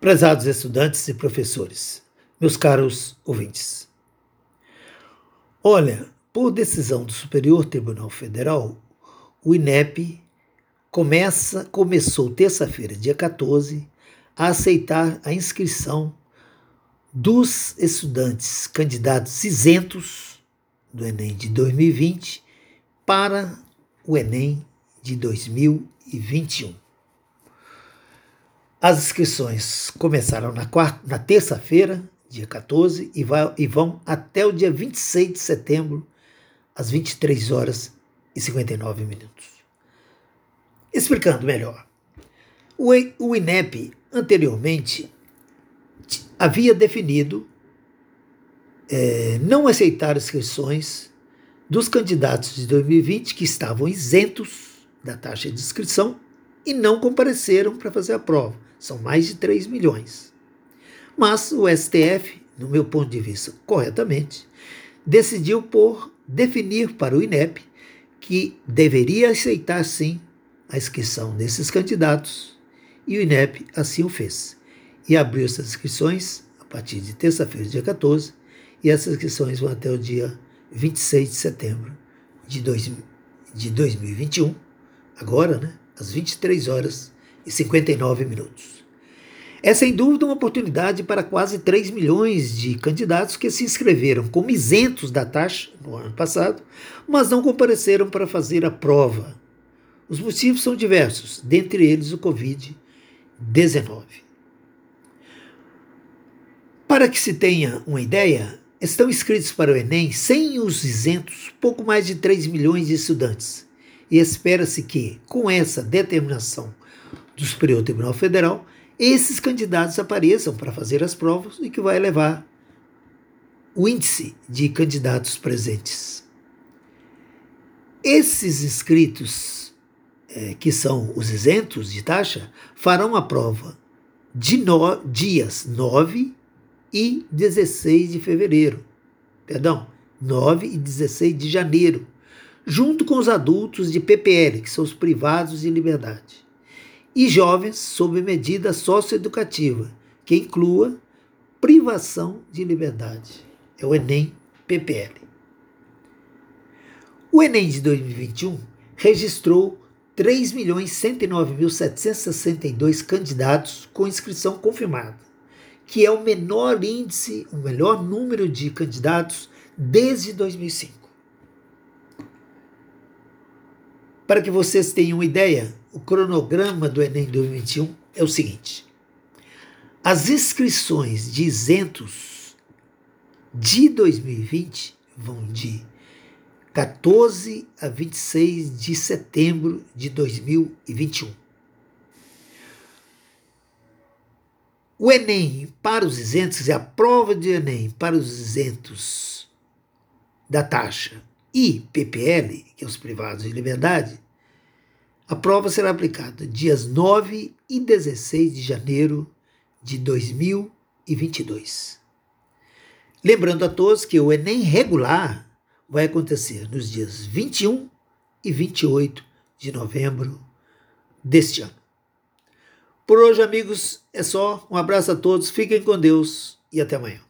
Prezados estudantes e professores, meus caros ouvintes. Olha, por decisão do Superior Tribunal Federal, o INEP começa, começou terça-feira, dia 14, a aceitar a inscrição dos estudantes candidatos isentos do Enem de 2020 para o Enem de 2021. As inscrições começaram na, na terça-feira, dia 14, e, vai, e vão até o dia 26 de setembro, às 23 horas e 59 minutos. Explicando melhor, o, o INEP anteriormente havia definido é, não aceitar inscrições dos candidatos de 2020 que estavam isentos da taxa de inscrição e não compareceram para fazer a prova são mais de 3 milhões. Mas o STF, no meu ponto de vista, corretamente, decidiu por definir para o INEP que deveria aceitar sim a inscrição desses candidatos e o INEP assim o fez. E abriu essas inscrições a partir de terça-feira, dia 14, e essas inscrições vão até o dia 26 de setembro de, dois, de 2021, agora, né, às 23 horas e 59 minutos. É sem dúvida uma oportunidade para quase 3 milhões de candidatos que se inscreveram como isentos da taxa no ano passado, mas não compareceram para fazer a prova. Os motivos são diversos, dentre eles o Covid-19. Para que se tenha uma ideia, estão inscritos para o Enem, sem os isentos, pouco mais de 3 milhões de estudantes. E espera-se que, com essa determinação do Superior Tribunal Federal, esses candidatos apareçam para fazer as provas e que vai elevar o índice de candidatos presentes. Esses inscritos, é, que são os isentos de taxa, farão a prova de no, dias 9 e 16 de fevereiro. Perdão, 9 e 16 de janeiro, junto com os adultos de PPL, que são os privados de liberdade e jovens sob medida socioeducativa, que inclua privação de liberdade. É o Enem PPL. O Enem de 2021 registrou 3.109.762 candidatos com inscrição confirmada, que é o menor índice, o melhor número de candidatos desde 2005. Para que vocês tenham ideia, o cronograma do Enem 2021 é o seguinte: as inscrições de isentos de 2020 vão de 14 a 26 de setembro de 2021. O Enem para os isentos, é a prova de Enem para os isentos da taxa e PPL, que é os privados de liberdade, a prova será aplicada dias 9 e 16 de janeiro de 2022. Lembrando a todos que o Enem regular vai acontecer nos dias 21 e 28 de novembro deste ano. Por hoje, amigos, é só. Um abraço a todos, fiquem com Deus e até amanhã.